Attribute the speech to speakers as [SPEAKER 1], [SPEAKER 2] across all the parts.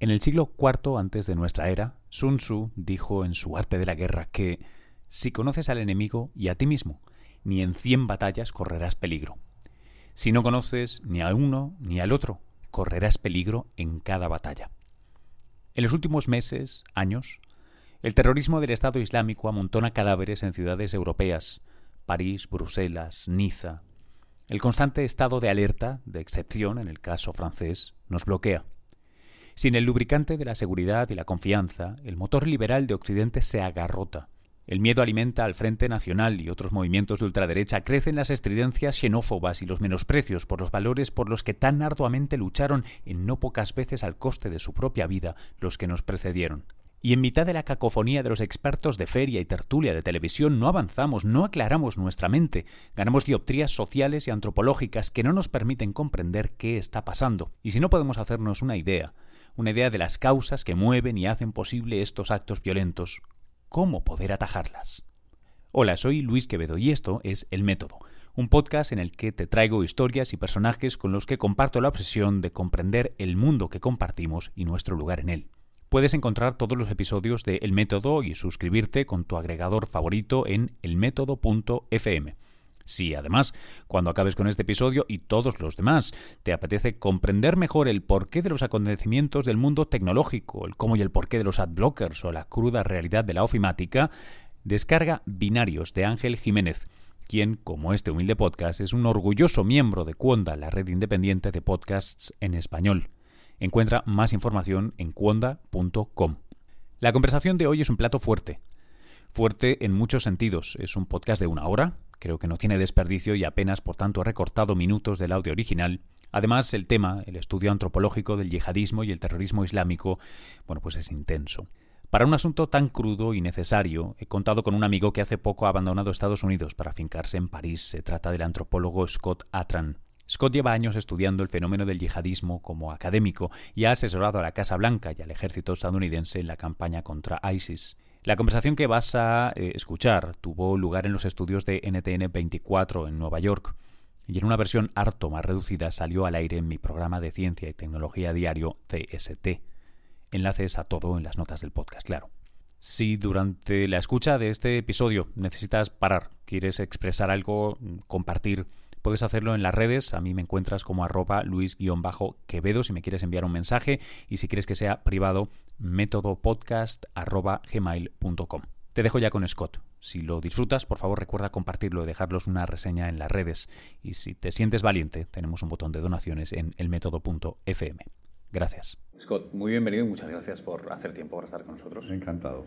[SPEAKER 1] En el siglo IV antes de nuestra era, Sun Tzu dijo en su Arte de la Guerra que si conoces al enemigo y a ti mismo, ni en cien batallas correrás peligro. Si no conoces ni a uno ni al otro, correrás peligro en cada batalla. En los últimos meses, años, el terrorismo del Estado Islámico amontona cadáveres en ciudades europeas, París, Bruselas, Niza. El constante estado de alerta, de excepción en el caso francés, nos bloquea. Sin el lubricante de la seguridad y la confianza, el motor liberal de Occidente se agarrota. El miedo alimenta al Frente Nacional y otros movimientos de ultraderecha, crecen las estridencias xenófobas y los menosprecios por los valores por los que tan arduamente lucharon en no pocas veces al coste de su propia vida los que nos precedieron. Y en mitad de la cacofonía de los expertos de feria y tertulia de televisión no avanzamos, no aclaramos nuestra mente, ganamos dioptrías sociales y antropológicas que no nos permiten comprender qué está pasando. Y si no podemos hacernos una idea, una idea de las causas que mueven y hacen posible estos actos violentos. ¿Cómo poder atajarlas? Hola, soy Luis Quevedo y esto es El Método, un podcast en el que te traigo historias y personajes con los que comparto la obsesión de comprender el mundo que compartimos y nuestro lugar en él. Puedes encontrar todos los episodios de El Método y suscribirte con tu agregador favorito en elmétodo.fm. Si además, cuando acabes con este episodio y todos los demás, te apetece comprender mejor el porqué de los acontecimientos del mundo tecnológico, el cómo y el porqué de los adblockers o la cruda realidad de la ofimática, descarga Binarios de Ángel Jiménez quien, como este humilde podcast, es un orgulloso miembro de Cuonda, la red independiente de podcasts en español. Encuentra más información en cuonda.com. La conversación de hoy es un plato fuerte. Fuerte en muchos sentidos. Es un podcast de una hora, Creo que no tiene desperdicio y apenas por tanto he recortado minutos del audio original. Además, el tema, el estudio antropológico del yihadismo y el terrorismo islámico, bueno, pues es intenso. Para un asunto tan crudo y necesario, he contado con un amigo que hace poco ha abandonado Estados Unidos para fincarse en París. Se trata del antropólogo Scott Atran. Scott lleva años estudiando el fenómeno del yihadismo como académico y ha asesorado a la Casa Blanca y al ejército estadounidense en la campaña contra ISIS. La conversación que vas a eh, escuchar tuvo lugar en los estudios de NTN 24 en Nueva York y en una versión harto más reducida salió al aire en mi programa de ciencia y tecnología diario CST. Enlaces a todo en las notas del podcast, claro. Si durante la escucha de este episodio necesitas parar, quieres expresar algo, compartir Puedes hacerlo en las redes, a mí me encuentras como arroba luis-quevedo si me quieres enviar un mensaje y si quieres que sea privado, métodopodcast arroba gmail.com. Te dejo ya con Scott. Si lo disfrutas, por favor recuerda compartirlo y dejarlos una reseña en las redes. Y si te sientes valiente, tenemos un botón de donaciones en elmétodo.fm. Gracias. Scott, muy bienvenido y muchas gracias por hacer tiempo para estar con nosotros.
[SPEAKER 2] Encantado.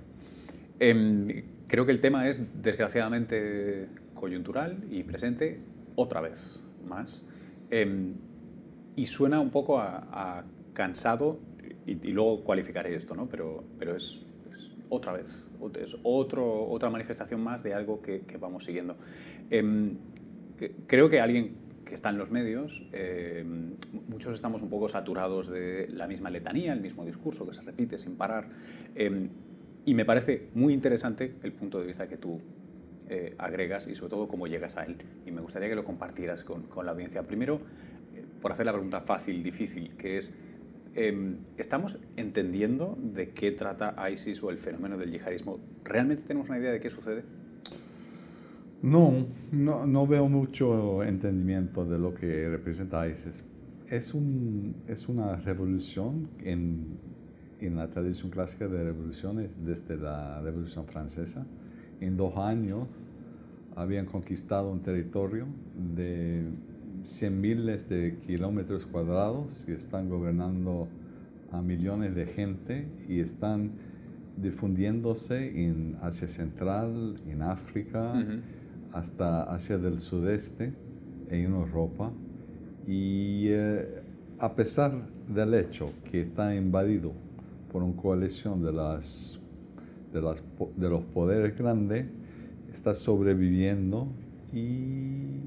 [SPEAKER 1] Em, creo que el tema es desgraciadamente coyuntural y presente otra vez más. Em, y suena un poco a, cansado, y, luego cualificaré esto, ¿no? pero, pero es, otra vez, es otro, otra manifestación más de algo que, vamos siguiendo. Em, creo que alguien que está en los medios, em, muchos estamos un poco saturados de la misma letanía, el mismo discurso que se repite sin parar. y me parece muy interesante el punto de vista que tú eh, agregas y sobre todo cómo llegas a él. Y me gustaría que lo compartieras con, con la audiencia. Primero, eh, por hacer la pregunta fácil, difícil, que es, em, ¿estamos entendiendo de qué trata ISIS o el fenómeno del yihadismo? ¿Realmente tenemos una idea de qué sucede?
[SPEAKER 2] No, no, no veo mucho entendimiento de lo que representa ISIS. Es, un, es una revolución en, en la tradición clásica de revoluciones desde la Revolución Francesa en dos años habían conquistado un territorio de 100 miles de kilómetros cuadrados y están gobernando a millones de gente y están difundiéndose en Asia Central, en África, hasta Asia del Sudeste, en Europa. Y eh, a pesar del hecho que está invadido por una coalición de las de, las, de los poderes grandes está sobreviviendo y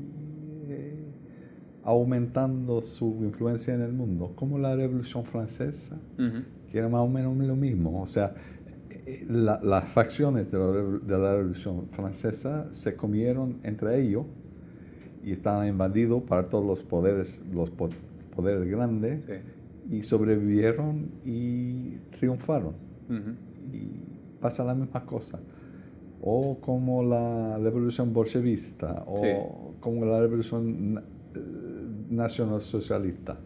[SPEAKER 2] eh, aumentando su influencia en el mundo, como la Revolución Francesa, que era más o menos lo mismo. O sea, eh, las facciones de la, Revolución Francesa se comieron entre ellos y estaban invadidos para todos los poderes, los poderes grandes y sobrevivieron y triunfaron. Y pasa la misma cosa. O como la revolución bolchevista, o como la revolución eh, nacional socialista.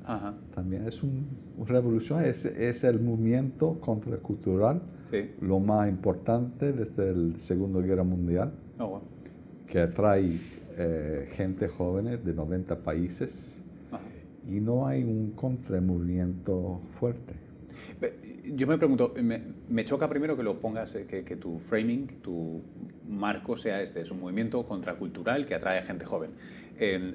[SPEAKER 2] También es una revolución, es, es, el movimiento contracultural, lo más importante desde la Segunda Guerra Mundial, oh, que atrae eh, gente joven de 90 países y no hay un contramovimiento fuerte.
[SPEAKER 1] Yo me pregunto, me, choca primero que lo pongas, eh, que, tu framing, tu marco sea este, es un movimiento contracultural que atrae a gente joven.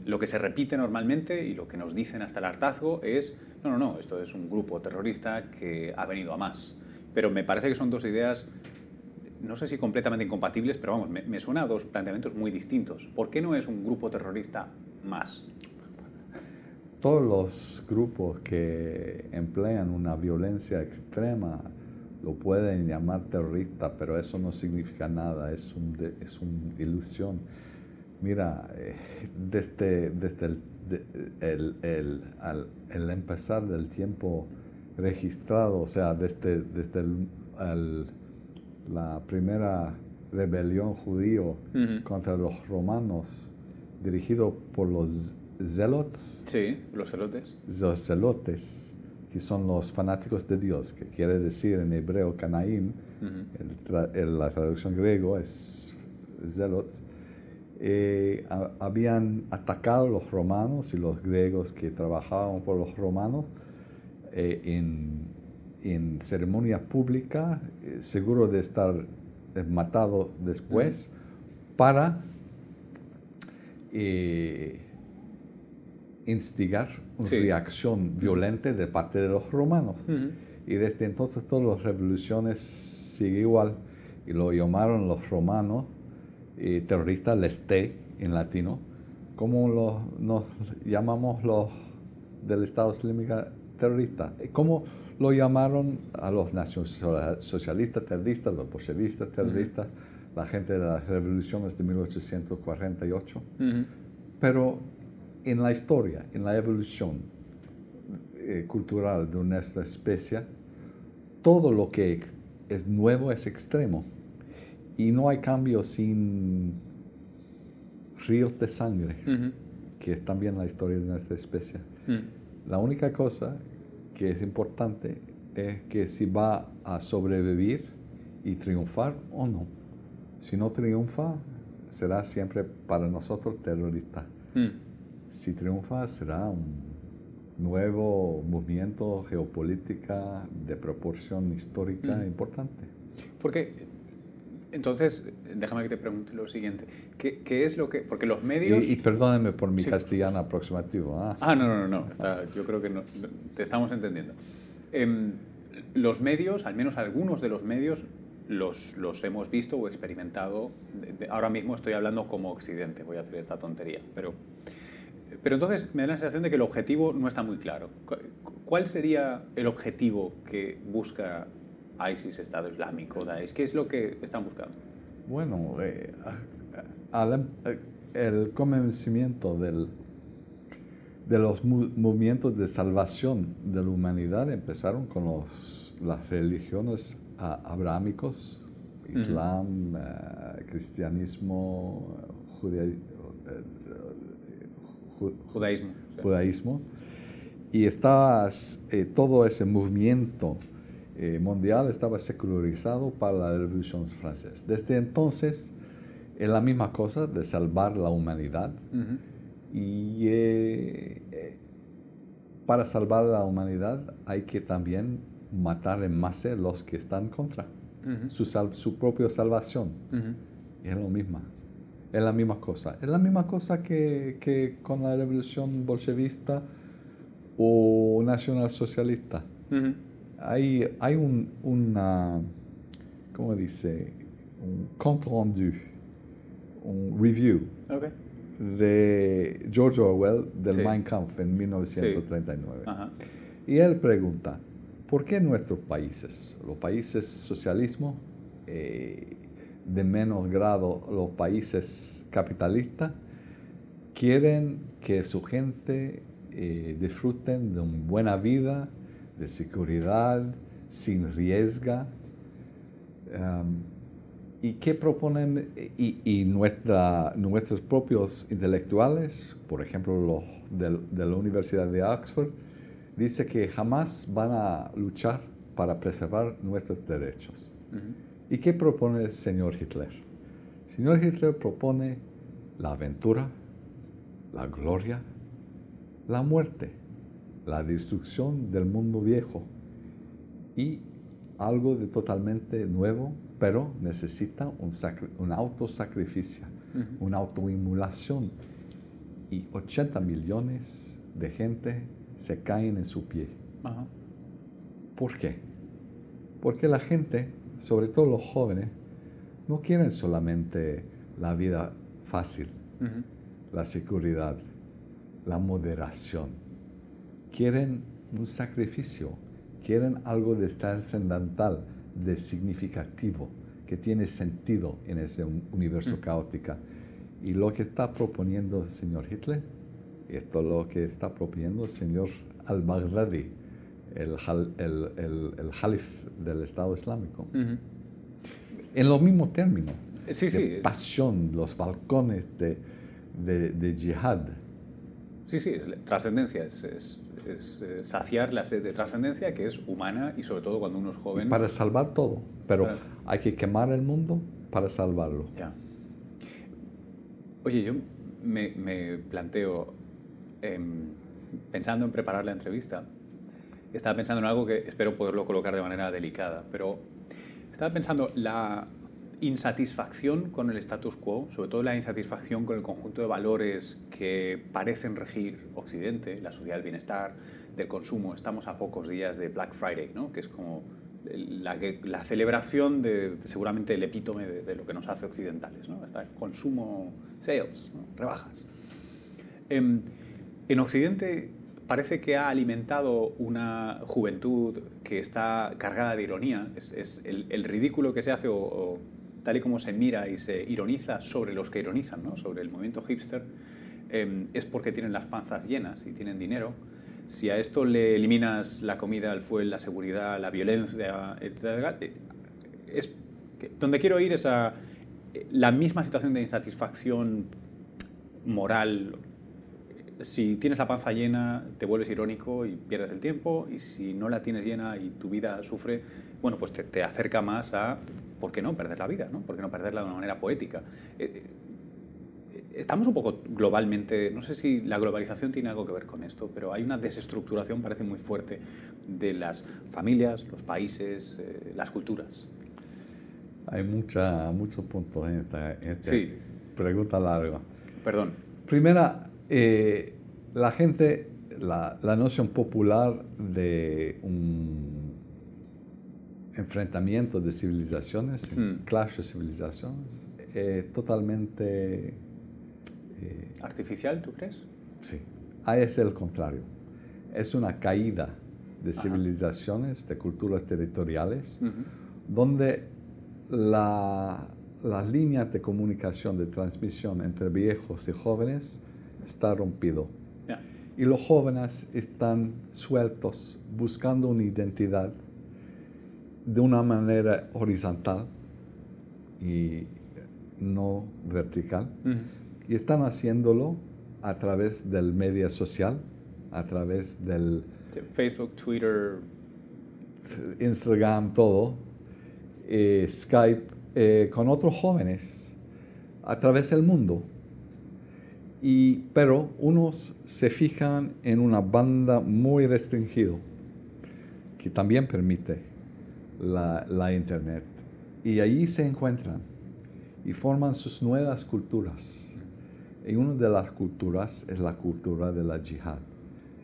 [SPEAKER 1] lo que se repite normalmente y lo que nos dicen hasta el hartazgo es, no, no, no, esto es un grupo terrorista que ha venido a más. Pero me parece que son dos ideas, no sé si completamente incompatibles, pero vamos, me, me suena a dos planteamientos muy distintos. ¿Por qué no es un grupo terrorista más?
[SPEAKER 2] Todos los grupos que emplean una violencia extrema lo pueden llamar terrorista, pero eso no significa nada, es, un es una ilusión. Mira, eh, desde, desde el, el, el, empezar del tiempo registrado, o sea, desde, desde la primera rebelión judío contra los romanos, dirigido por los zelots.
[SPEAKER 1] Sí, los celotes.
[SPEAKER 2] Los celotes, que son los fanáticos de Dios, que quiere decir en hebreo Canaim, la traducción griego es zelots. Eh, habían atacado a los romanos y los griegos que trabajaban por los romanos eh, en, en, ceremonia pública, eh, seguro de estar matado después, para instigar una reacción violenta de parte de los romanos. Y desde entonces todas las revoluciones siguen igual y lo llamaron los romanos eh, terroristas leste en latino, como los, nos llamamos los del Estado Islámico terroristas. ¿Cómo lo llamaron a los nacionalsocialistas terroristas, los bolchevistas terroristas, la gente de las revoluciones de 1848? Pero en la historia, en la evolución eh, cultural de nuestra especie, todo lo que es nuevo es extremo. Y no hay cambio sin ríos de sangre, que es también la historia de nuestra especie. Mm. La única cosa que es importante es que si va a sobrevivir y triunfar o no. Si no triunfa, será siempre para nosotros terrorista. Mm si triunfa será un nuevo movimiento geopolítica de proporción histórica mm. importante.
[SPEAKER 1] Porque, entonces, déjame que te pregunte lo siguiente. ¿Qué, qué es lo que...? Porque los medios...
[SPEAKER 2] Y, perdóneme por mi castellano aproximativo.
[SPEAKER 1] ¿ah? ah, no, no, no. yo creo que no, te estamos entendiendo. Em, los medios, al menos algunos de los medios, los, los hemos visto o experimentado. ahora mismo estoy hablando como Occidente, voy a hacer esta tontería, pero pero entonces me da la sensación de que el objetivo no está muy claro. ¿Cuál sería el objetivo que busca ISIS, Estado Islámico, Daesh? ¿Qué es lo que están buscando?
[SPEAKER 2] Bueno, eh, em, eh, el convencimiento del, de los movimientos de salvación de la humanidad empezaron con los, las religiones abrahámicos, Islam, eh, cristianismo, judaísmo
[SPEAKER 1] judaísmo.
[SPEAKER 2] judaísmo. Y estaba, eh, todo ese movimiento eh, mundial estaba secularizado para la Revolución Francesa. Desde entonces, es la misma cosa de salvar la humanidad. Y eh, para salvar la humanidad hay que también matar en masa los que están contra su, su propia salvación. Es lo mismo es la misma cosa. Es la misma cosa que, que con la revolución bolchevista o nacionalsocialista. hay, hay un, una, ¿cómo dice? Un compte rendu, un review de George Orwell del Mein Kampf en 1939. Y él pregunta, ¿por qué nuestros países, los países socialismo, eh, de menos grado los países capitalistas quieren que su gente eh, disfruten de una buena vida, de seguridad, sin riesgo. ¿Y qué proponen? Y, nuestros propios intelectuales, por ejemplo los de, la Universidad de Oxford, dice que jamás van a luchar para preservar nuestros derechos. ¿Y qué propone el señor Hitler? El señor Hitler propone la aventura, la gloria, la muerte, la destrucción del mundo viejo y algo de totalmente nuevo, pero necesita un, un autosacrificio, una autoinmulación. Y 80 millones de gente se caen en su pie. ¿Por qué? Porque la gente, sobre todo los jóvenes, no quieren solamente la vida fácil, la seguridad, la moderación. Quieren un sacrificio, quieren algo de trascendental, de significativo, que tiene sentido en ese universo caótico. Y lo que está proponiendo el señor Hitler, esto es lo que está proponiendo el señor al-Baghdadi, el, el, el, del Estado Islámico. En los mismos términos.
[SPEAKER 1] Sí,
[SPEAKER 2] de pasión, los balcones de, de, de jihad.
[SPEAKER 1] Sí, sí, es trascendencia, es, es, eh, saciar la sed de trascendencia que es humana y sobre todo cuando uno es joven.
[SPEAKER 2] Para salvar todo, pero hay que quemar el mundo para salvarlo.
[SPEAKER 1] Ya. Oye, yo me, me planteo, em, pensando en preparar la entrevista, estaba pensando en algo que espero poderlo colocar de manera delicada, pero estaba pensando la insatisfacción con el status quo, sobre todo la insatisfacción con el conjunto de valores que parecen regir Occidente, la sociedad del bienestar, del consumo. Estamos a pocos días de Black Friday, ¿no? que es como la, celebración de, seguramente el epítome de, lo que nos hace occidentales, ¿no? Está consumo, sales, rebajas. Em, en Occidente parece que ha alimentado una juventud que está cargada de ironía. Es, el, ridículo que se hace o, tal y como se mira y se ironiza sobre los que ironizan, ¿no? sobre el movimiento hipster, em, es porque tienen las panzas llenas y tienen dinero. Si a esto le eliminas la comida, el fuel, la seguridad, la violencia, etc., eh, es donde quiero ir es a la misma situación de insatisfacción moral. Si tienes la panza llena, te vuelves irónico y pierdes el tiempo, y si no la tienes llena y tu vida sufre, bueno, pues te, te acerca más a ¿por qué no perder la vida? ¿no? ¿Por qué no perderla de una manera poética? Eh, eh, estamos un poco globalmente, no sé si la globalización tiene algo que ver con esto, pero hay una desestructuración, parece muy fuerte, de las familias, los países, eh, las culturas.
[SPEAKER 2] Hay mucha, muchos puntos en esta, pregunta larga.
[SPEAKER 1] Perdón.
[SPEAKER 2] Primera, la gente, la, la noción popular de un enfrentamiento de civilizaciones, mm. clash de civilizaciones, eh, totalmente...
[SPEAKER 1] Eh, ¿Artificial, tú crees?
[SPEAKER 2] Sí, ahí es el contrario. Es una caída de civilizaciones, de culturas territoriales, donde la, las líneas de comunicación, de transmisión entre viejos y jóvenes está rompido. Y los jóvenes están sueltos, buscando una identidad de una manera horizontal y no vertical. Y están haciéndolo a través del medio social, a través del...
[SPEAKER 1] Facebook, Twitter.
[SPEAKER 2] Instagram, todo. Eh, Skype, eh, con otros jóvenes, a través del mundo. Y, pero unos se fijan en una banda muy restringida, que también permite la, Internet. Y allí se encuentran y forman sus nuevas culturas. Y una de las culturas es la cultura de la yihad,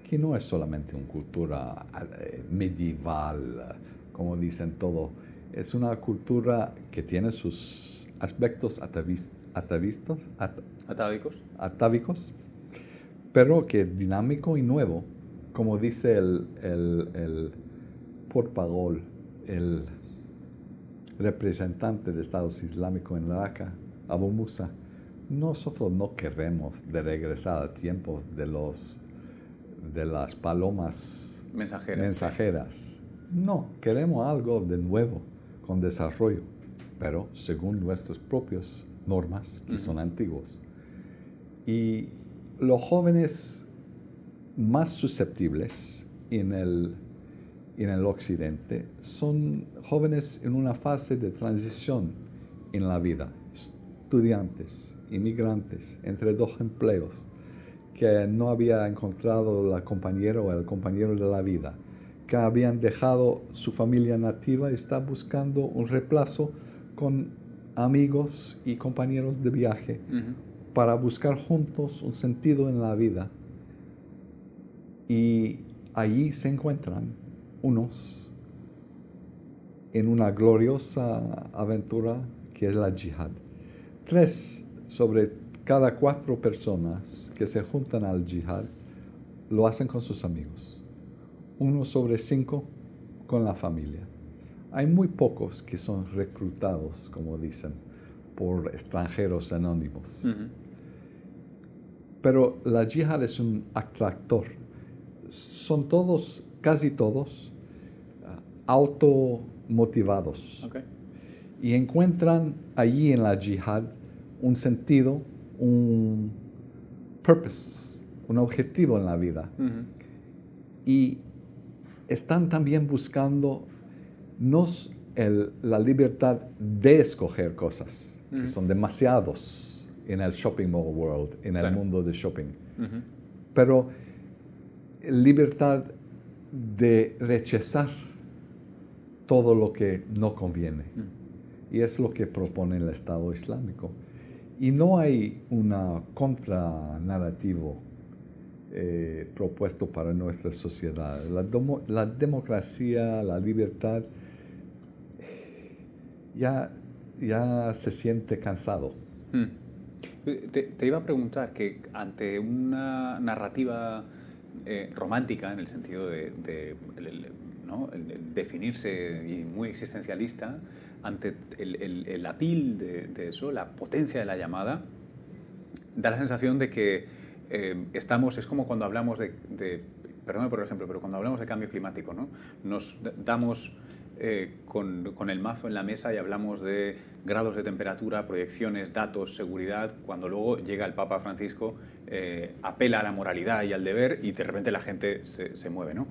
[SPEAKER 2] que no es solamente una cultura eh, medieval, como dicen todo, es una cultura que tiene sus aspectos atavistas,
[SPEAKER 1] atávicos.
[SPEAKER 2] atávicos, pero que dinámico y nuevo, como dice el, el, el el representante de Estados Islámicos en Raqqa, Abu Musa, nosotros no queremos de regresar a tiempos de, los, de las palomas
[SPEAKER 1] mensajeras.
[SPEAKER 2] mensajeras. No, queremos algo de nuevo, con desarrollo, pero según nuestras propias normas, que son antiguos. Y los jóvenes más susceptibles en el, en el occidente son jóvenes en una fase de transición en la vida, estudiantes, inmigrantes, entre dos empleos, que no había encontrado la compañera o el compañero de la vida, que habían dejado su familia nativa y está buscando un reemplazo con amigos y compañeros de viaje para buscar juntos un sentido en la vida. Y allí se encuentran unos en una gloriosa aventura que es la yihad. Tres sobre cada cuatro personas que se juntan al yihad lo hacen con sus amigos. Uno sobre cinco con la familia. Hay muy pocos que son reclutados, como dicen, por extranjeros anónimos. Pero la yihad es un atractor. Son todos, casi todos, uh, automotivados. Y encuentran allí en la yihad un sentido, un purpose, un objetivo en la vida. Y están también buscando no la libertad de escoger cosas, que son demasiados en el shopping mall world, en el mundo de shopping, pero libertad de rechazar todo lo que no conviene. Y es lo que propone el Estado Islámico. Y no hay una contranarrativo eh, propuesto para nuestra sociedad. La, la, democracia, la libertad, ya, ya se siente cansado.
[SPEAKER 1] Hmm. Te, iba a preguntar que ante una narrativa eh, romántica, en el sentido de, definirse y muy existencialista, ante el, apil de, eso, la potencia de la llamada, da la sensación de que eh, estamos, es como cuando hablamos de, de, perdón por ejemplo, pero cuando hablamos de cambio climático, ¿no? nos damos eh, con, el mazo en la mesa y hablamos de grados de temperatura, proyecciones, datos, seguridad, cuando luego llega el Papa Francisco, eh, apela a la moralidad y al deber y de repente la gente se, mueve. ¿no?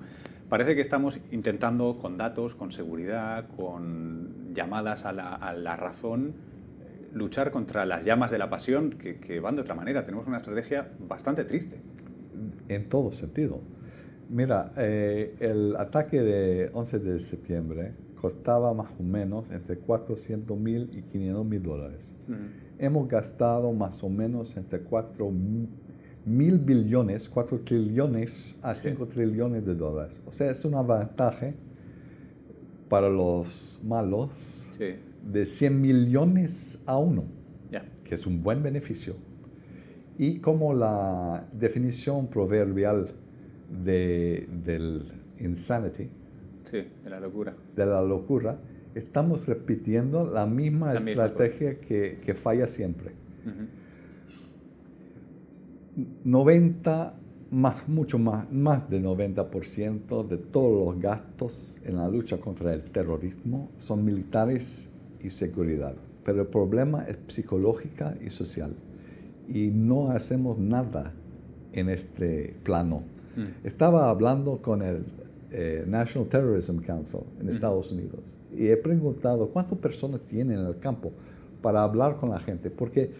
[SPEAKER 1] Parece que estamos intentando con datos, con seguridad, con llamadas a la, razón, luchar contra las llamas de la pasión que, van de otra manera. Tenemos una estrategia bastante triste.
[SPEAKER 2] En todo sentido. Mira, eh, el ataque de 11 de septiembre costaba más o menos entre 400 mil y 500 mil dólares. Hemos gastado más o menos entre 4 mil billones, 4 trillones a 5 trillones de dólares. O sea, es un avantaje para los malos de 100 millones a uno, que es un buen beneficio. Y como la definición proverbial de, del insanity,
[SPEAKER 1] de la locura,
[SPEAKER 2] de la locura estamos repitiendo la misma estrategia que, que, falla siempre. 90, más, mucho más, más del 90% de todos los gastos en la lucha contra el terrorismo son militares y seguridad. Pero el problema es psicológica y social. Y no hacemos nada en este plano. Mm. Estaba hablando con el eh, National Terrorism Council en mm. Estados Unidos y he preguntado cuántas personas tienen en el campo para hablar con la gente, porque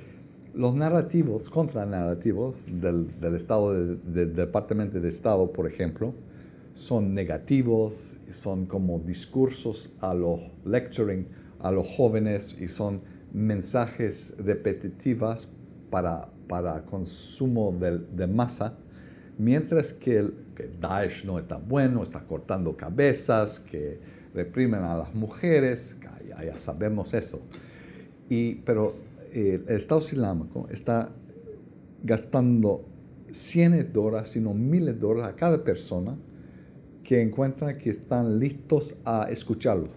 [SPEAKER 2] los narrativos, contranarrativos del, del Estado, del Departamento de Estado, por ejemplo, son negativos, son como discursos a los lecturing a los jóvenes y son mensajes repetitivas para, para consumo de, de masa, mientras que, el, que Daesh no está bueno, está cortando cabezas, que reprimen a las mujeres, ya, ya sabemos eso. Y, pero el Estado Islámico está gastando cientos de dólares, sino miles de dólares a cada persona que encuentra que están listos a escucharlo.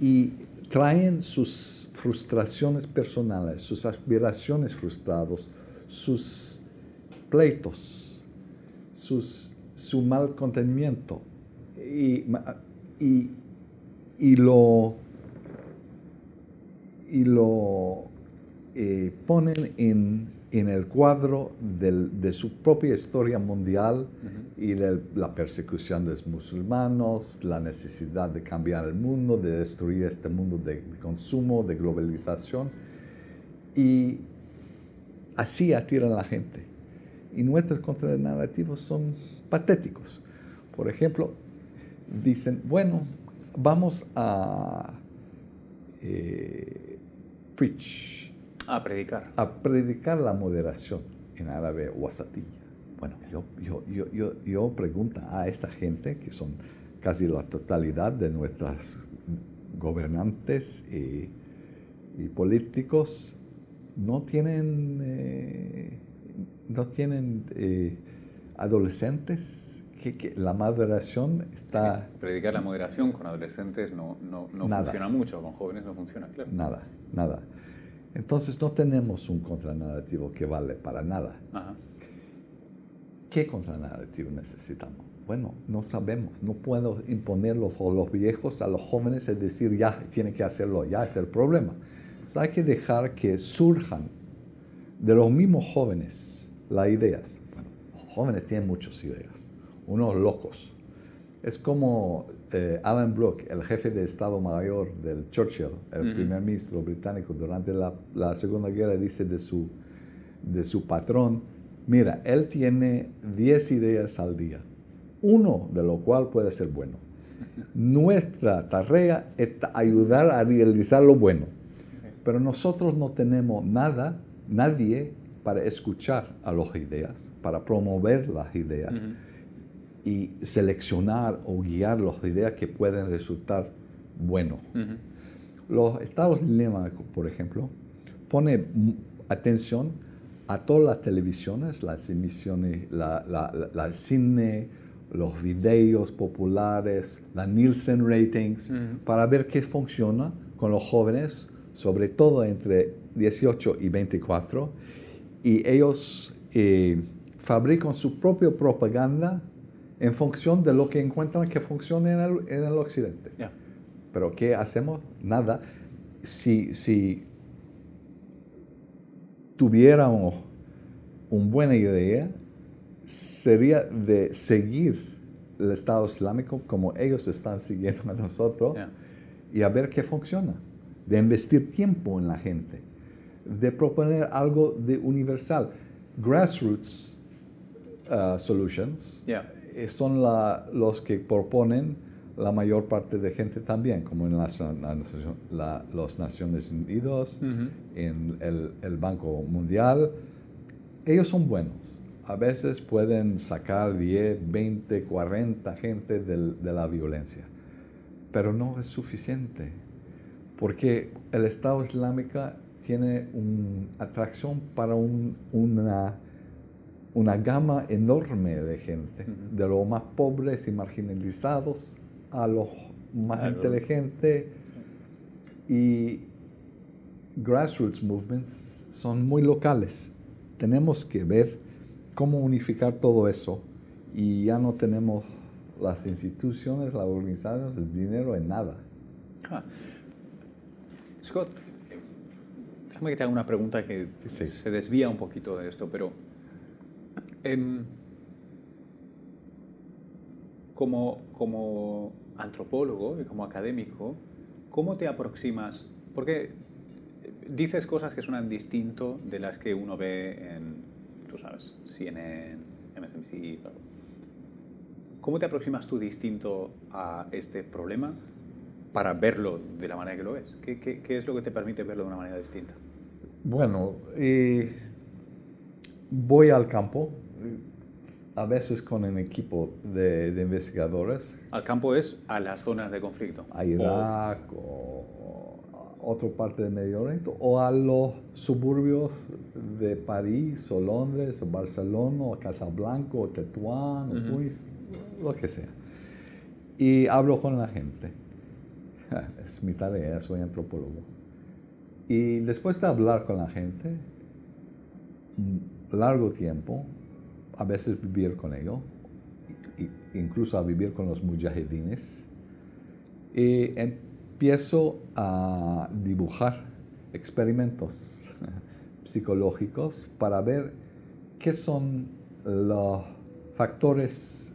[SPEAKER 2] Y traen sus frustraciones personales, sus aspiraciones frustradas, sus pleitos, sus su mal contenimiento y, y, y lo, y lo eh, ponen en, en, el cuadro del, de su propia historia mundial y de la persecución de los musulmanes, la necesidad de cambiar el mundo, de destruir este mundo de, de consumo, de globalización. Y así atiran a la gente. Y nuestros contranarrativos son patéticos. Por ejemplo, dicen, bueno, vamos a eh, preach.
[SPEAKER 1] A predicar.
[SPEAKER 2] A predicar la moderación en árabe wasatilla. Bueno, yo, yo, yo, yo, yo pregunto a esta gente, que son casi la totalidad de nuestros gobernantes y, y políticos, no tienen, eh, no tienen eh, adolescentes que, la moderación está...
[SPEAKER 1] predicar la moderación con adolescentes no, no, no funciona mucho, con jóvenes no funciona, claro.
[SPEAKER 2] Nada, nada. Entonces no tenemos un contranarrativo que vale para nada. Ajá. ¿Qué contranarrativo necesitamos? Bueno, no sabemos, no puedo imponerlo a los viejos, a los jóvenes, es decir, ya tiene que hacerlo, ya es el problema. hay que dejar que surjan de los mismos jóvenes las ideas. Bueno, los jóvenes tienen muchas ideas unos locos. Es como eh, Alan Brooke, el jefe de Estado Mayor del Churchill, el primer ministro británico durante la, Segunda Guerra, dice de su, de su patrón, mira, él tiene 10 ideas al día, uno de lo cual puede ser bueno. Nuestra tarea es ayudar a realizar lo bueno, pero nosotros no tenemos nada, nadie para escuchar a las ideas, para promover las ideas y seleccionar o guiar las ideas que pueden resultar buenos. Los estados Lima, por ejemplo, pone atención a todas las televisiones, las emisiones, la, la, cine, los videos populares, la Nielsen ratings, para ver qué funciona con los jóvenes, sobre todo entre 18 y 24, y ellos eh, fabrican su propia propaganda en función de lo que encuentran que funciona en el, en el occidente. Pero ¿qué hacemos? Nada. Si, si tuviéramos una buena idea, sería de seguir el Estado Islámico como ellos están siguiendo a nosotros y a ver qué funciona. De investir tiempo en la gente, de proponer algo de universal. Grassroots uh, solutions eh, son los que proponen la mayor parte de gente también, como en las Naciones Unidas, en el, Banco Mundial. Ellos son buenos. A veces pueden sacar 10, 20, 40 gente de la violencia, pero no es suficiente, porque el Estado Islámico tiene una atracción para una una gama enorme de gente, de los más pobres y marginalizados a los más inteligentes. Y grassroots movements son muy locales. Tenemos que ver cómo unificar todo eso y ya no tenemos las instituciones, las organizaciones, el dinero en nada. Ah.
[SPEAKER 1] Scott, déjame que te haga una pregunta que se desvía un poquito de esto, pero Em, como, como antropólogo y como académico, ¿cómo te aproximas? Porque dices cosas que suenan distinto de las que uno ve en, tú sabes, CNN, MSNBC. ¿Cómo te aproximas tú distinto a este problema para verlo de la manera que lo ves? ¿Qué, qué, es lo que te permite verlo de una manera distinta?
[SPEAKER 2] Bueno, eh, voy al campo, a veces con un equipo de, investigadores.
[SPEAKER 1] ¿Al campo es a las zonas de conflicto?
[SPEAKER 2] A Irak o, a otra parte del Medio Oriente o a los suburbios de París o Londres o Barcelona o Casablanca o Tetuán o Tunis, lo que sea. Y hablo con la gente. Es mi tarea, soy antropólogo. Y después de hablar con la gente, largo tiempo, a veces vivir con ellos, incluso a vivir con los mujahedines. Empiezo a dibujar experimentos psicológicos para ver qué son los factores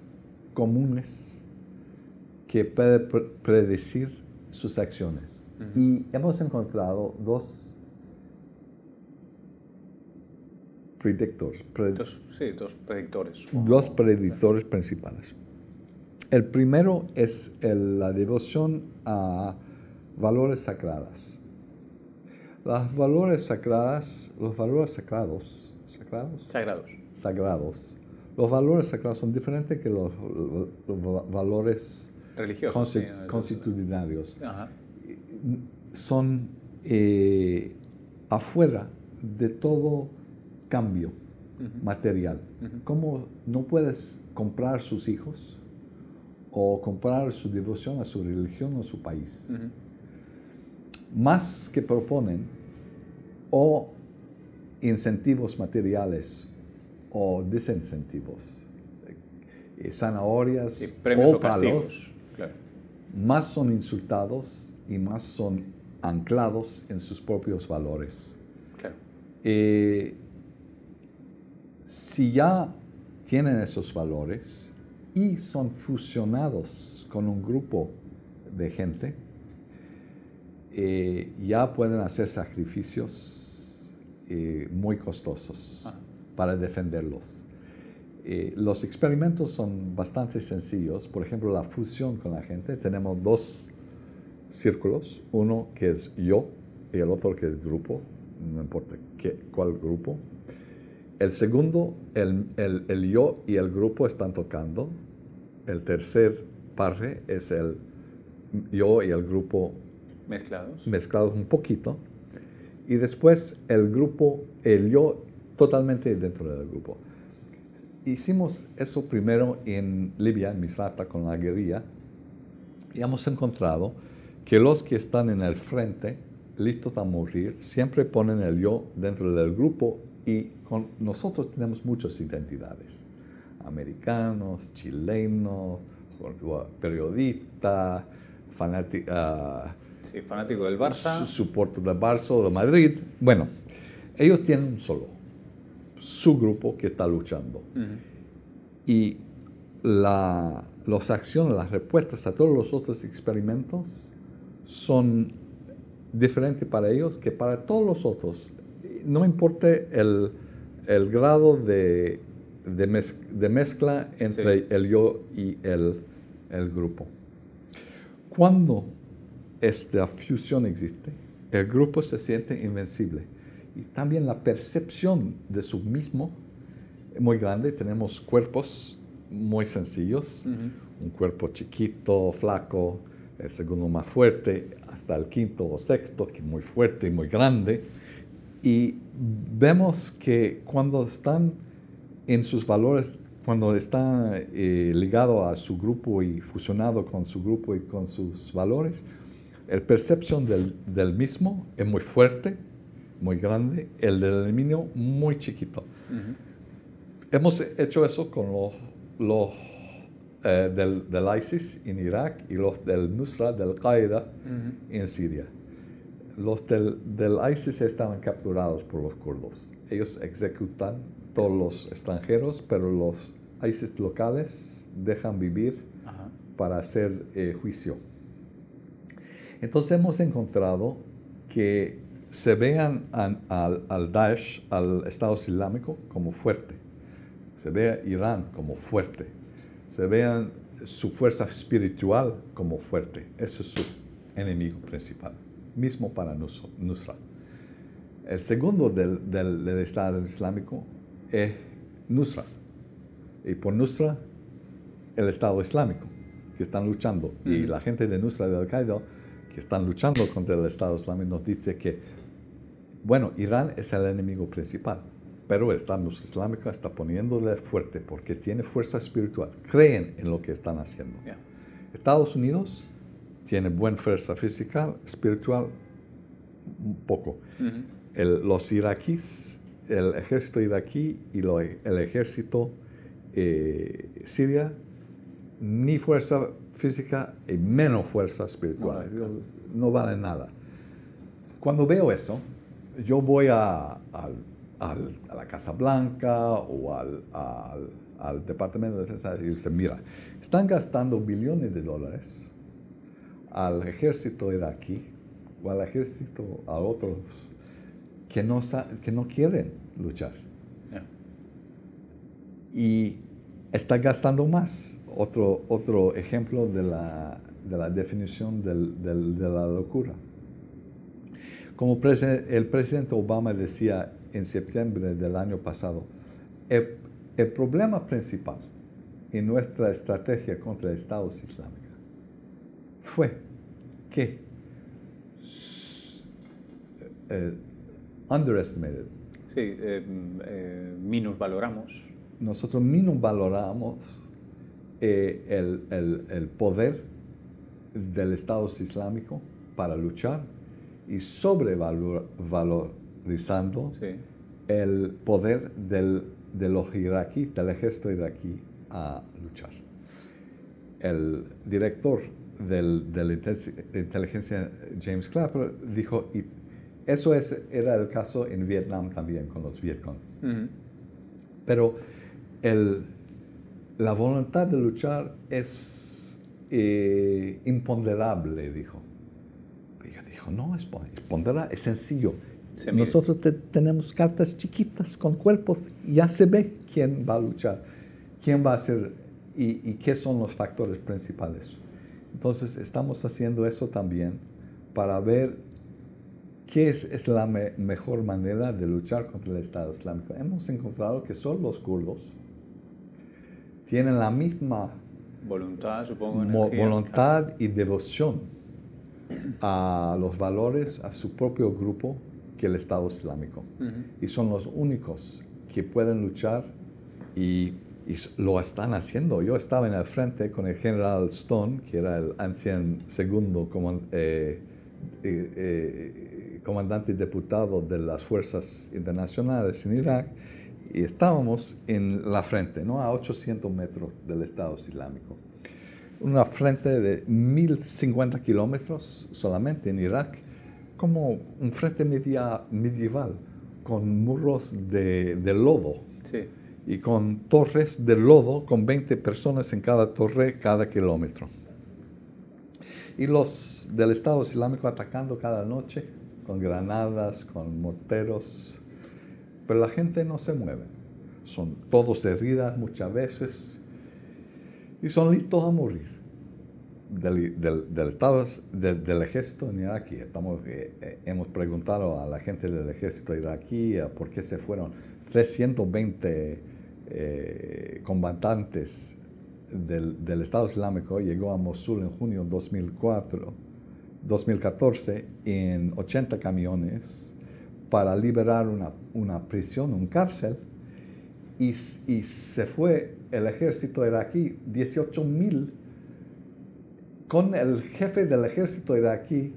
[SPEAKER 2] comunes que pueden predecir sus acciones. Y hemos encontrado dos predictores.
[SPEAKER 1] sí, dos predictores.
[SPEAKER 2] Dos predictores principales. El primero es la devoción a valores sagrados. Los valores sagrados, los valores sagrados, sagrados,
[SPEAKER 1] sagrados,
[SPEAKER 2] sagrados. Los valores sagrados son diferentes que los, valores
[SPEAKER 1] religiosos,
[SPEAKER 2] constitucionarios. Son eh, afuera de todo cambio material. ¿Cómo no puedes comprar sus hijos o comprar su devoción a su religión o a su país? Más que proponen o incentivos materiales o desincentivos, eh, zanahorias o, palos, más son insultados y más son anclados en sus propios valores. Eh, si ya tienen esos valores y son fusionados con un grupo de gente, eh, ya pueden hacer sacrificios eh, muy costosos ah. para defenderlos. Eh, los experimentos son bastante sencillos. Por ejemplo, la fusión con la gente. Tenemos dos círculos, uno que es yo y el otro que es grupo, no importa qué, cuál grupo. El segundo, el, el, yo y el grupo están tocando. El tercer parre es el yo y el grupo
[SPEAKER 1] mezclados.
[SPEAKER 2] Mezclados un poquito. Y después el grupo, el yo totalmente dentro del grupo. Hicimos eso primero en Libia, en Misrata, con la guerrilla. Y hemos encontrado que los que están en el frente, listos a morir, siempre ponen el yo dentro del grupo y con nosotros tenemos muchas identidades, americanos, chilenos, periodistas, fanáticos,
[SPEAKER 1] ah, sí, fanático del Barça.
[SPEAKER 2] Su, del Barça o de Madrid. Bueno, ellos tienen un solo, su grupo que está luchando. Y la, las acciones, las respuestas a todos los otros experimentos son diferentes para ellos que para todos los otros no importa el, el grado de, de, mezcla entre el yo y el, el grupo. Cuando esta fusión existe, el grupo se siente invencible. Y también la percepción de su mismo es muy grande. Tenemos cuerpos muy sencillos, un cuerpo chiquito, flaco, el segundo más fuerte, hasta el quinto o sexto, que es muy fuerte y muy grande. Y vemos que cuando están en sus valores, cuando están eh, ligado a su grupo y fusionado con su grupo y con sus valores, el percepción del, mismo es muy fuerte, muy grande, el del enemigo muy chiquito. Hemos hecho eso con los, eh, del, ISIS en Irak y los del Nusra, del Qaeda en Siria los del, ISIS estaban capturados por los kurdos. Ellos ejecutan todos los extranjeros, pero los ISIS locales dejan vivir para hacer eh, juicio. Entonces hemos encontrado que se vean al, al, Daesh, al Estado Islámico, como fuerte. Se ve a Irán como fuerte. Se vean su fuerza espiritual como fuerte. Ese es su enemigo principal mismo para Nusra. El segundo del, del, Estado Islámico es Nusra. Y por Nusra, el Estado Islámico, que están luchando. Y la gente de Nusra de Al-Qaeda, que están luchando contra el Estado Islámico, nos dice que, bueno, Irán es el enemigo principal, pero el Estado Islámico está poniéndole fuerte porque tiene fuerza espiritual. Creen en lo que están haciendo. Estados Unidos tiene buena fuerza física, espiritual, un poco. los iraquíes, el ejército iraquí y el ejército eh, siria ni fuerza física y menos fuerza espiritual. No, vale nada. Cuando veo eso, yo voy a, la Casa Blanca o al, al Departamento de Defensa y usted mira, están gastando billones de dólares al ejército iraquí o al ejército, a otros que no, que no quieren luchar. Y está gastando más. Otro, otro ejemplo de la, de la definición del, del, de la locura. Como el presidente Obama decía en septiembre del año pasado, el, el problema principal en nuestra estrategia contra el Estado Islámico fue que eh, underestimated.
[SPEAKER 1] Sí, eh, eh, minusvaloramos.
[SPEAKER 2] Nosotros minusvaloramos eh, el, el, el, poder del Estado Islámico para luchar y sobrevalorizando el poder del, de los iraquíes, del ejército iraquí a luchar. El director del, de la inteligencia James Clapper dijo, y eso es, era el caso en Vietnam también con los Vietcong. Pero el, la voluntad de luchar es eh, imponderable, dijo. Y yo dijo, no, es, es sencillo. Nosotros tenemos cartas chiquitas con cuerpos, ya se ve quién va a luchar, quién va a ser y, y qué son los factores principales. Entonces estamos haciendo eso también para ver qué es, la mejor manera de luchar contra el Estado Islámico. Hemos encontrado que solo los kurdos tienen la misma
[SPEAKER 1] voluntad, supongo,
[SPEAKER 2] voluntad y devoción a los valores, a su propio grupo que el Estado Islámico. Y son los únicos que pueden luchar y y lo están haciendo. Yo estaba en el frente con el general Stone, que era el anciano segundo eh, eh, eh, comandante y diputado de las fuerzas internacionales en Irak, y estábamos en la frente, ¿no? a 800 metros del Estado Islámico. Una frente de 1050 kilómetros solamente en Irak, como un frente media, medieval, con muros de, de lodo. Sí y con torres de lodo con 20 personas en cada torre cada kilómetro. Y los del Estado Islámico atacando cada noche con granadas, con morteros, pero la gente no se mueve. Son todos heridas muchas veces y son listos a morir. Del, del, estado, del, ejército en Irak. Estamos, eh, eh, hemos preguntado a la gente del ejército iraquí por qué se fueron 320 eh, combatantes del, del, Estado Islámico llegó a Mosul en junio de 2004, 2014 en 80 camiones para liberar una, una prisión, un cárcel, y, y, se fue el ejército iraquí, 18 mil, con el jefe del ejército iraquí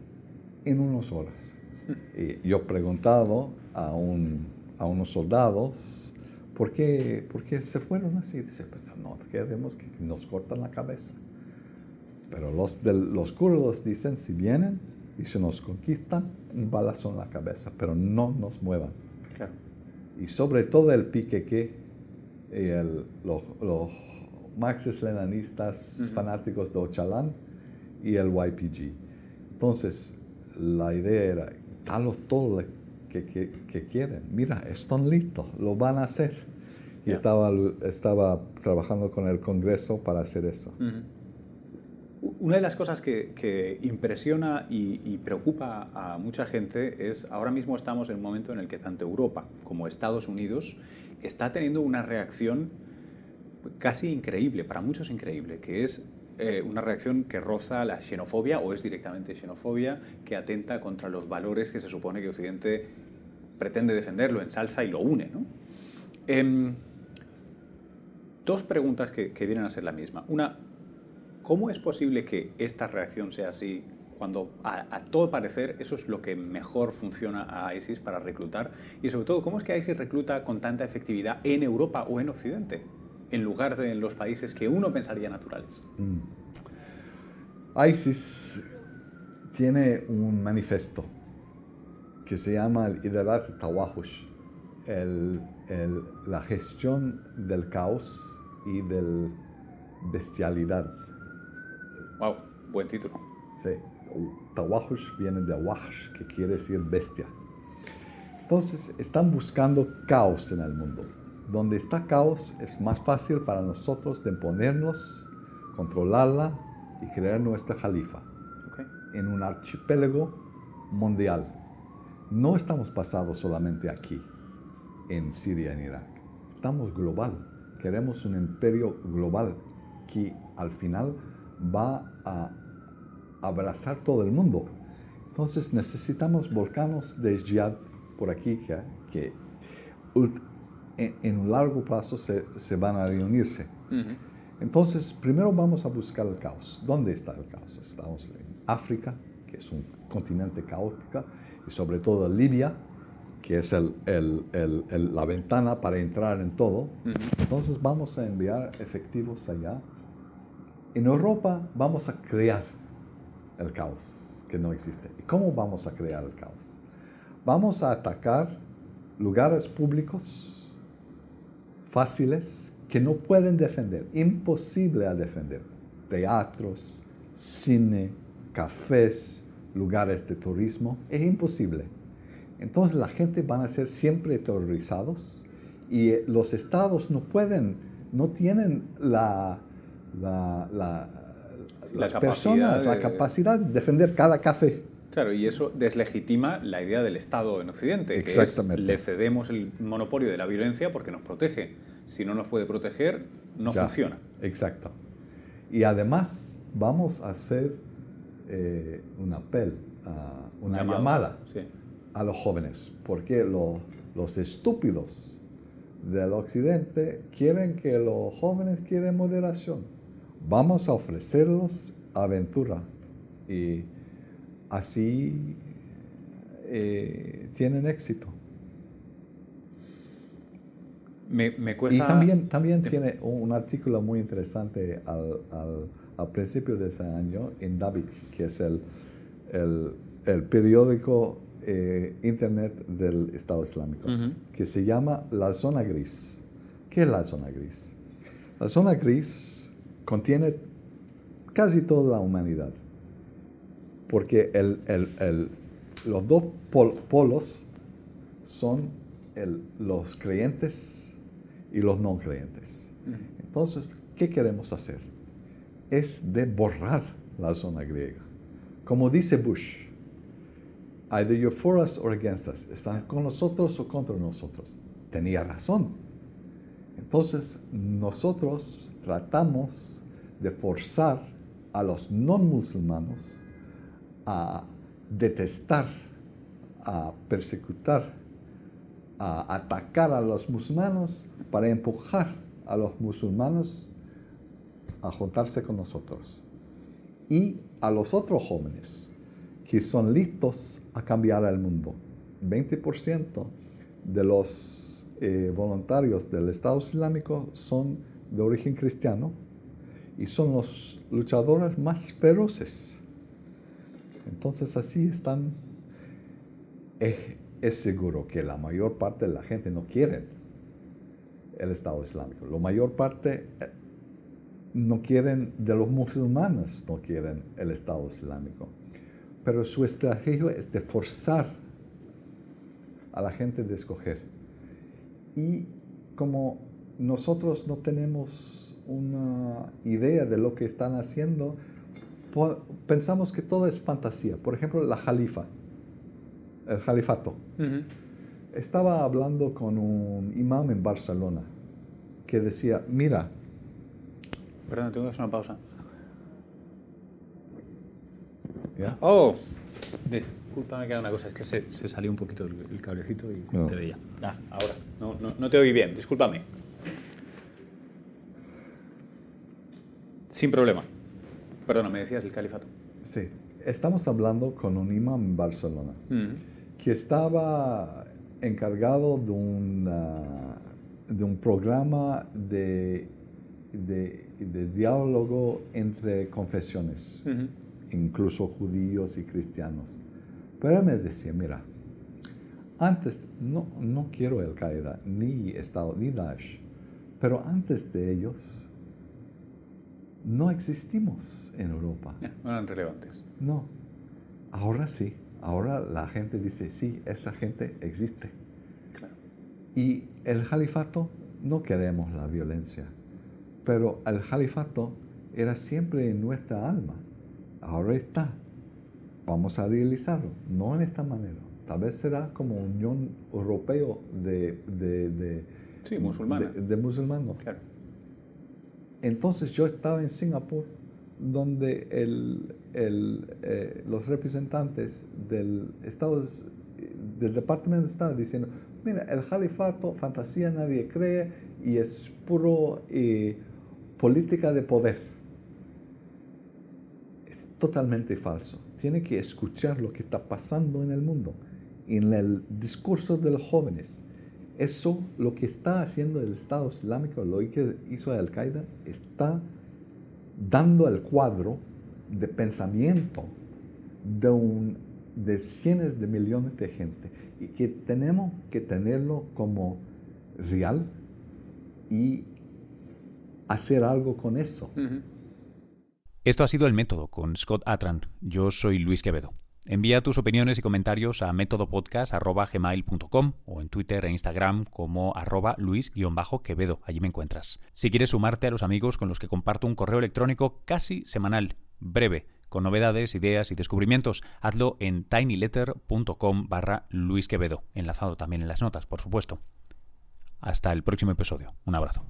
[SPEAKER 2] en unas horas. Y yo he preguntado a, un, a unos soldados, ¿Por qué, se fueron así? Dice, pero no queremos que nos cortan la cabeza. Pero los, de, los kurdos dicen, si vienen y se nos conquistan, un balazo en la cabeza, pero no nos muevan. Y sobre todo el piqueque, y los, los marxistas fanáticos de Ochalán y el YPG. Entonces, la idea era, dalos todo que, quieren. Mira, están listos, lo van a hacer. Y estaba, estaba trabajando con el Congreso para hacer eso.
[SPEAKER 1] Una de las cosas que, impresiona y, preocupa a mucha gente es ahora mismo estamos en un momento en el que tanto Europa como Estados Unidos está teniendo una reacción casi increíble, para muchos increíble, que es eh, una reacción que roza la xenofobia o es directamente xenofobia, que atenta contra los valores que se supone que Occidente pretende defenderlo, ensalza y lo une. ¿no? Em, dos preguntas que, vienen a ser la misma. Una, ¿cómo es posible que esta reacción sea así cuando a, todo parecer eso es lo que mejor funciona a ISIS para reclutar? Y sobre todo, ¿cómo es que ISIS recluta con tanta efectividad en Europa o en Occidente? En lugar de en los países que uno pensaría naturales.
[SPEAKER 2] Mm. ISIS tiene un manifiesto que se llama el Idarat Tawahush, el, la gestión del caos y de bestialidad.
[SPEAKER 1] Wow, buen título.
[SPEAKER 2] Sí, Tawahush viene de Wash, que quiere decir bestia. Entonces están buscando caos en el mundo. Donde está caos es más fácil para nosotros de ponernos, controlarla y crear nuestra califa en un archipiélago mundial. No estamos pasados solamente aquí, en Siria, en Irak. Estamos global. Queremos un imperio global que al final va a abrazar todo el mundo. Entonces necesitamos volcanos de jihad por aquí que, que en, un largo plazo se, se van a reunirse. Entonces, primero vamos a buscar el caos. ¿Dónde está el caos? Estamos en África, que es un continente caótico, y sobre todo Libia, que es el, el, la ventana para entrar en todo. Entonces vamos a enviar efectivos allá. En Europa vamos a crear el caos que no existe. ¿Y cómo vamos a crear el caos? Vamos a atacar lugares públicos fáciles que no pueden defender, imposible a defender. Teatros, cine, cafés, lugares de turismo, es imposible. Entonces la gente van a ser siempre terrorizados y eh, los estados no pueden, no tienen la, la, la las personas, la capacidad de defender cada café.
[SPEAKER 1] Claro, y eso deslegitima la idea del Estado en Occidente, que es le cedemos el monopolio de la violencia porque nos protege. Si no nos puede proteger, no funciona.
[SPEAKER 2] Exacto. Y además vamos a hacer eh, un apel, una llamada a los jóvenes, porque los estúpidos del Occidente quieren que los jóvenes quieren moderación. Vamos a ofrecerlos aventura y así eh, tienen éxito.
[SPEAKER 1] Me, cuesta...
[SPEAKER 2] Y también, también tiene un, artículo muy interesante al, al, principio de ese año en David, que es el, el, periódico eh, internet del Estado Islámico, que se llama La Zona Gris. ¿Qué es la zona gris? La zona gris contiene casi toda la humanidad porque los dos polos son los creyentes y los no creyentes. Entonces, ¿qué queremos hacer? Es de borrar la zona griega. Como dice Bush, either you're for us or against us. Están con nosotros o contra nosotros. Tenía razón. Entonces, nosotros tratamos de forzar a los no musulmanos a detestar, a persecutar, a atacar a los musulmanes para empujar a los musulmanes a juntarse con nosotros. Y a los otros jóvenes que son listos a cambiar el mundo. 20% de los eh, voluntarios del Estado Islámico son de origen cristiano y son los luchadores más feroces entonces así están, es, seguro que la mayor parte de la gente no quiere el Estado Islámico. La mayor parte eh, no quieren, de los musulmanes no quieren el Estado Islámico. Pero su estrategia es de forzar a la gente de escoger. Y como nosotros no tenemos una idea de lo que están haciendo, pensamos que todo es fantasía. Por ejemplo, la jalifa, el jalifato. Estaba hablando con un imam en Barcelona que decía, mira...
[SPEAKER 1] Perdón, tengo que hacer una pausa. ¿Ya? Oh, discúlpame que haga una cosa, es que se, salió un poquito el, cablecito y te veía. Ah, ahora, no, no, no te oí bien, discúlpame. Sin problema. Perdona, me decías el califato.
[SPEAKER 2] Sí, estamos hablando con un imam en Barcelona mm. que estaba encargado de un, de un programa de de, diálogo entre confesiones, incluso judíos y cristianos. Pero él me decía, mira, antes, no, no quiero el Qaeda, ni Estado, ni Daesh, pero antes de ellos no existimos en Europa.
[SPEAKER 1] No eran relevantes.
[SPEAKER 2] No, ahora sí, ahora la gente dice, sí, esa gente existe. Y el califato, no queremos la violencia, pero el califato era siempre en nuestra alma. Ahora está. Vamos a realizarlo, no en esta manera. Tal vez será como Unión Europeo de, de,
[SPEAKER 1] sí, musulmana.
[SPEAKER 2] de, musulmanos. Claro. Entonces yo estaba en Singapur, donde el, el, eh, los representantes del, Estado, del Departamento de Estado diciendo, mira, el califato, fantasía, nadie cree y es puro eh, política de poder. Es totalmente falso. Tiene que escuchar lo que está pasando en el mundo en el discurso de los jóvenes. Eso, lo que está haciendo el Estado Islámico, lo que hizo Al-Qaeda, está dando el cuadro de pensamiento de, un, de cientos de millones de gente y que tenemos que tenerlo como real y hacer algo con eso.
[SPEAKER 1] Esto ha sido el método con Scott Atran. Yo soy Luis Quevedo. Envía tus opiniones y comentarios a métodopodcast.gmail.com o en Twitter e Instagram como arroba luis-quevedo. Allí me encuentras. Si quieres sumarte a los amigos con los que comparto un correo electrónico casi semanal, breve, con novedades, ideas y descubrimientos, hazlo en tinyletter.com barra luisquevedo, enlazado también en las notas, por supuesto. Hasta el próximo episodio. Un abrazo.